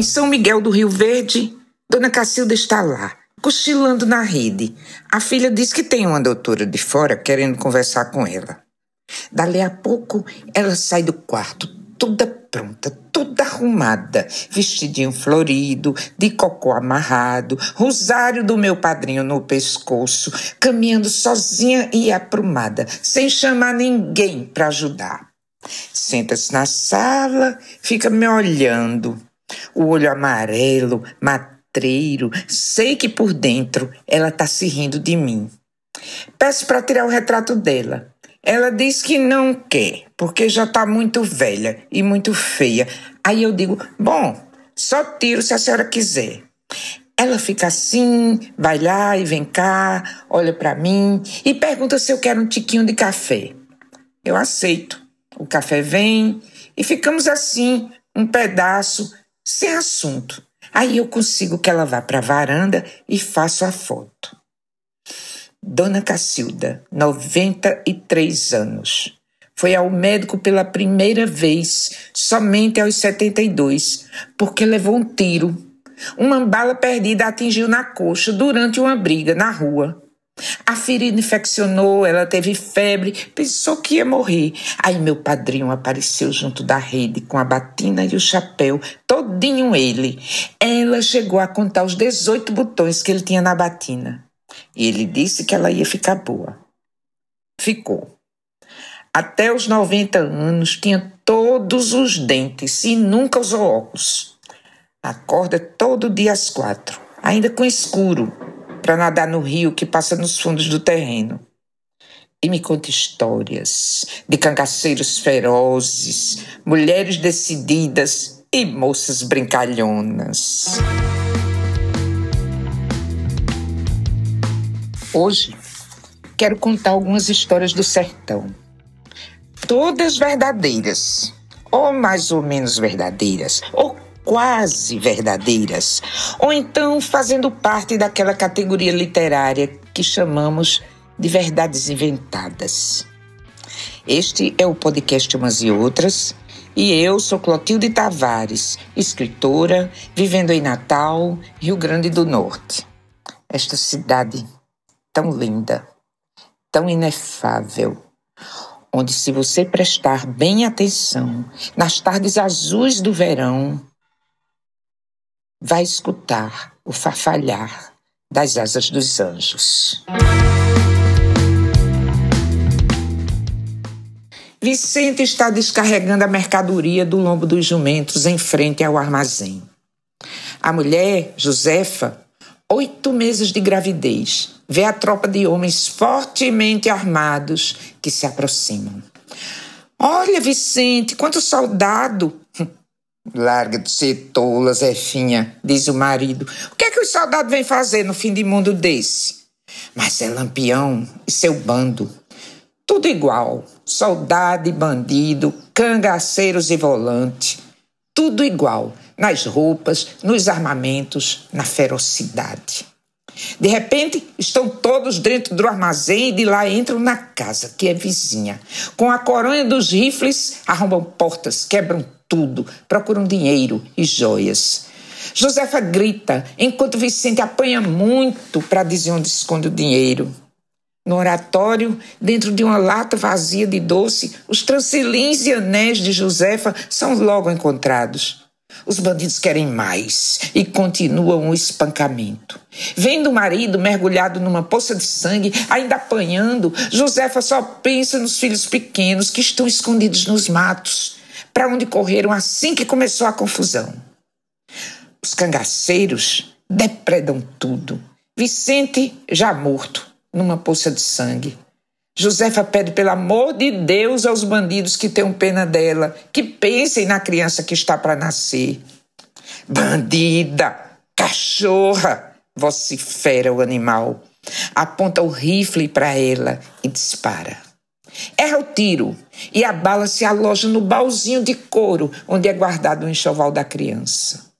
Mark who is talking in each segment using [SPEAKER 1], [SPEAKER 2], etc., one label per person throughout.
[SPEAKER 1] Em São Miguel do Rio Verde, Dona Cacilda está lá, cochilando na rede. A filha diz que tem uma doutora de fora querendo conversar com ela. Dali a pouco, ela sai do quarto, toda pronta, toda arrumada, vestidinho florido, de cocô amarrado, rosário do meu padrinho no pescoço, caminhando sozinha e aprumada, sem chamar ninguém para ajudar. Senta-se na sala, fica me olhando, o olho amarelo, matreiro, sei que por dentro ela está se rindo de mim. Peço para tirar o retrato dela. Ela diz que não quer, porque já está muito velha e muito feia. Aí eu digo: bom, só tiro se a senhora quiser. Ela fica assim, vai lá e vem cá, olha para mim e pergunta se eu quero um tiquinho de café. Eu aceito. O café vem e ficamos assim, um pedaço, sem assunto. Aí eu consigo que ela vá para a varanda e faço a foto. Dona Cacilda, 93 anos. Foi ao médico pela primeira vez, somente aos 72, porque levou um tiro. Uma bala perdida atingiu na coxa durante uma briga na rua. A ferida infeccionou, ela teve febre, pensou que ia morrer. Aí meu padrinho apareceu junto da rede com a batina e o chapéu, todinho ele. Ela chegou a contar os 18 botões que ele tinha na batina. E ele disse que ela ia ficar boa. Ficou. Até os 90 anos tinha todos os dentes e nunca usou óculos. Acorda todo dia às quatro, ainda com escuro, para nadar no rio que passa nos fundos do terreno. E me conta histórias de cangaceiros ferozes, mulheres decididas e moças brincalhonas. Hoje quero contar algumas histórias do sertão. Todas verdadeiras, ou mais ou menos verdadeiras, ou quase verdadeiras, ou então fazendo parte daquela categoria literária que chamamos de verdades inventadas. Este é o podcast Umas e Outras, e eu sou Clotilde Tavares, escritora, vivendo em Natal, Rio Grande do Norte. Esta cidade tão linda, tão inefável, onde, se você prestar bem atenção nas tardes azuis do verão, vai escutar o farfalhar das asas dos anjos. Vicente está descarregando a mercadoria do lombo dos jumentos em frente ao armazém. A mulher, Josefa, oito meses de gravidez, vê a tropa de homens fortemente armados que se aproximam. Olha, Vicente, quanto soldado! Larga de ser tola, Zefinha, diz o marido. O que é que os soldados vêm fazer no fim de mundo desse? Mas é Lampião e seu bando. Tudo igual. Soldado e bandido, cangaceiros e volante. Tudo igual nas roupas, nos armamentos, na ferocidade. De repente, estão todos dentro do armazém e de lá entram na casa, que é vizinha. Com a coronha dos rifles, arrombam portas, quebram tudo, procuram dinheiro e joias. Josefa grita, enquanto Vicente apanha muito para dizer onde esconde o dinheiro. No oratório, dentro de uma lata vazia de doce, os trancelins e anéis de Josefa são logo encontrados. Os bandidos querem mais e continuam o espancamento. Vendo o marido mergulhado numa poça de sangue, ainda apanhando, Josefa só pensa nos filhos pequenos que estão escondidos nos matos, para onde correram assim que começou a confusão. Os cangaceiros depredam tudo. Vicente já morto numa poça de sangue. Josefa pede pelo amor de Deus aos bandidos que tenham pena dela, que pensem na criança que está para nascer. Bandida, cachorra, vocifera o animal. Aponta o rifle para ela e dispara. Erra o tiro e a bala se aloja no baúzinho de couro onde é guardado o enxoval da criança.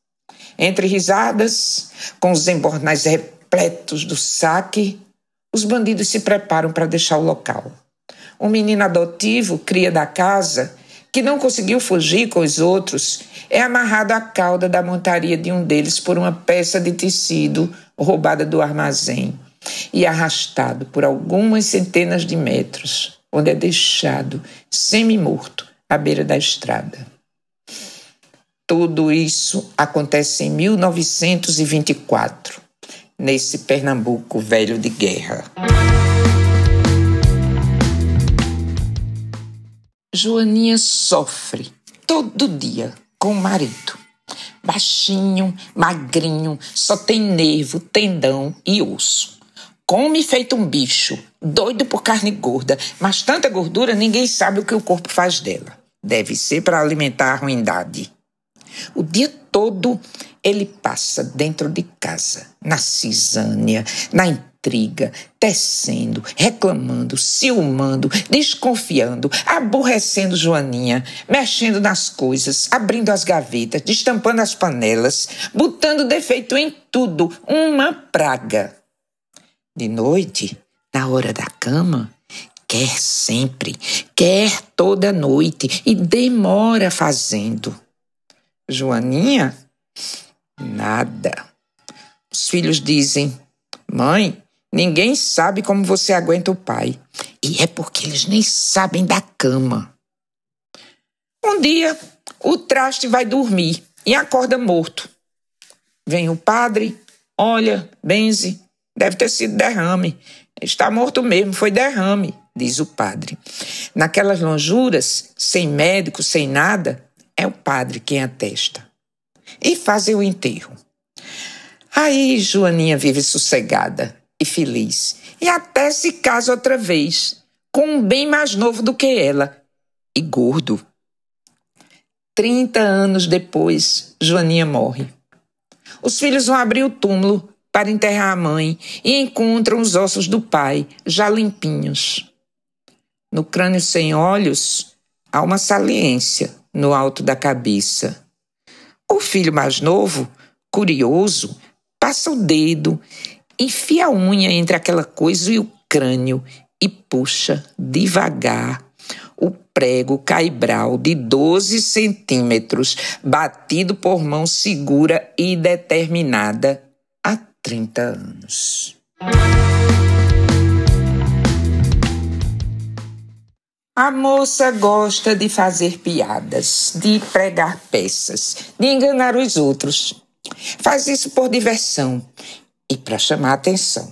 [SPEAKER 1] Entre risadas, com os embornais repletos do saque, os bandidos se preparam para deixar o local. Um menino adotivo, cria da casa, que não conseguiu fugir com os outros, é amarrado à cauda da montaria de um deles por uma peça de tecido roubada do armazém e arrastado por algumas centenas de metros, onde é deixado semi-morto à beira da estrada. Tudo isso acontece em 1924, nesse Pernambuco velho de guerra. Joaninha sofre todo dia com o marido. Baixinho, magrinho, só tem nervo, tendão e osso. Come feito um bicho, doido por carne gorda, mas tanta gordura ninguém sabe o que o corpo faz dela. Deve ser para alimentar a ruindade. O dia todo ele passa dentro de casa, na cisânia, na intriga, tecendo, reclamando, ciumando, desconfiando, aborrecendo Joaninha, mexendo nas coisas, abrindo as gavetas, destampando as panelas, botando defeito em tudo, uma praga. De noite, na hora da cama, quer sempre, quer toda noite e demora fazendo. Joaninha, nada. Os filhos dizem: Mãe, Ninguém sabe como você aguenta o pai. E é porque eles nem sabem da cama. Um dia, o traste vai dormir e acorda morto. Vem o padre, olha, benze, deve ter sido derrame. Está morto mesmo, foi derrame, diz o padre. Naquelas lonjuras, sem médico, sem nada, é o padre quem atesta. E fazem o enterro. Aí Joaninha vive sossegada, e feliz. E até se casa outra vez, com um bem mais novo do que ela e gordo. Trinta anos depois, Joaninha morre. Os filhos vão abrir o túmulo para enterrar a mãe e encontram os ossos do pai, já limpinhos. No crânio sem olhos, há uma saliência no alto da cabeça. O filho mais novo, curioso, passa o dedo enfia a unha entre aquela coisa e o crânio e puxa devagar o prego caibral de 12 centímetros, batido por mão segura e determinada 30 anos. A moça gosta de fazer piadas, de pregar peças, de enganar os outros. Faz isso por diversão e para chamar atenção.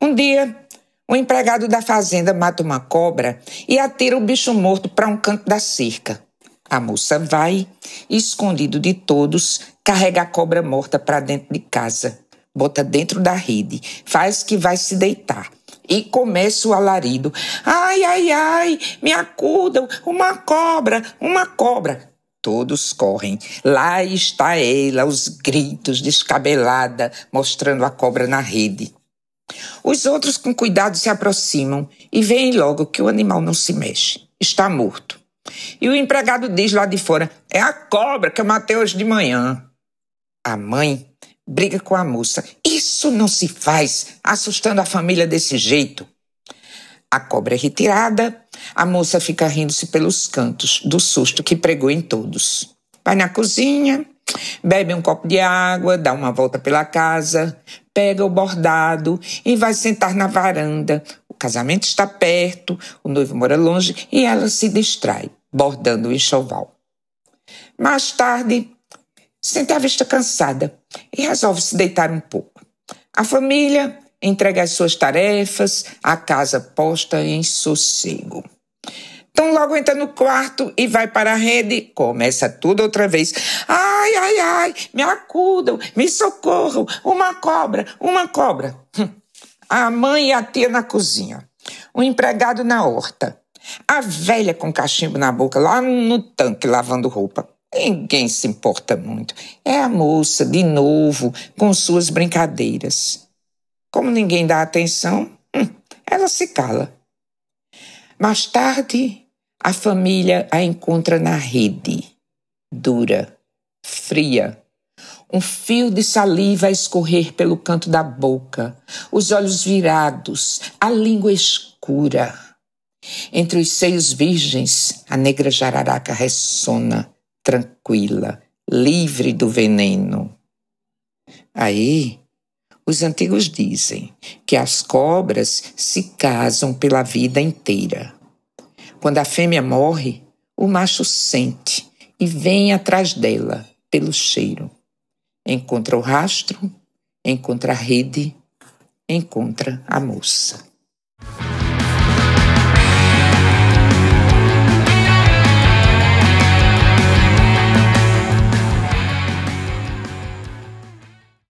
[SPEAKER 1] Um dia, o empregado da fazenda mata uma cobra e atira o bicho morto para um canto da cerca. A moça vai, escondido de todos, carrega a cobra morta para dentro de casa, bota dentro da rede, faz que vai se deitar e começa o alarido. Ai, ai, ai, me acudam, uma cobra, uma cobra. Todos correm. Lá está ela, os gritos, descabelada, mostrando a cobra na rede. Os outros, com cuidado, se aproximam e veem logo que o animal não se mexe. Está morto. E o empregado diz lá de fora: É a cobra que eu matei hoje de manhã. A mãe briga com a moça. Isso não se faz, assustando a família desse jeito. A cobra é retirada, a moça fica rindo-se pelos cantos do susto que pregou em todos. Vai na cozinha, bebe um copo de água, dá uma volta pela casa, pega o bordado e vai sentar na varanda. O casamento está perto, o noivo mora longe e ela se distrai, bordando o enxoval. Mais tarde, sente a vista cansada e resolve se deitar um pouco. A família entrega as suas tarefas, a casa posta em sossego. Então logo entra no quarto e vai para a rede, começa tudo outra vez. Ai, ai, ai, me acudam, me socorram, uma cobra, uma cobra. Hum. A mãe e a tia na cozinha, o empregado na horta, a velha com cachimbo na boca lá no tanque lavando roupa. Ninguém se importa muito. É a moça, de novo, com suas brincadeiras. Como ninguém dá atenção, hum, ela se cala. Mais tarde, a família a encontra na rede, dura, fria. Um fio de saliva a escorrer pelo canto da boca, os olhos virados, a língua escura. Entre os seios virgens, a negra jararaca ressona, tranquila, livre do veneno. Aí, os antigos dizem que as cobras se casam pela vida inteira. Quando a fêmea morre, o macho sente e vem atrás dela pelo cheiro. Encontra o rastro, encontra a rede, encontra a moça.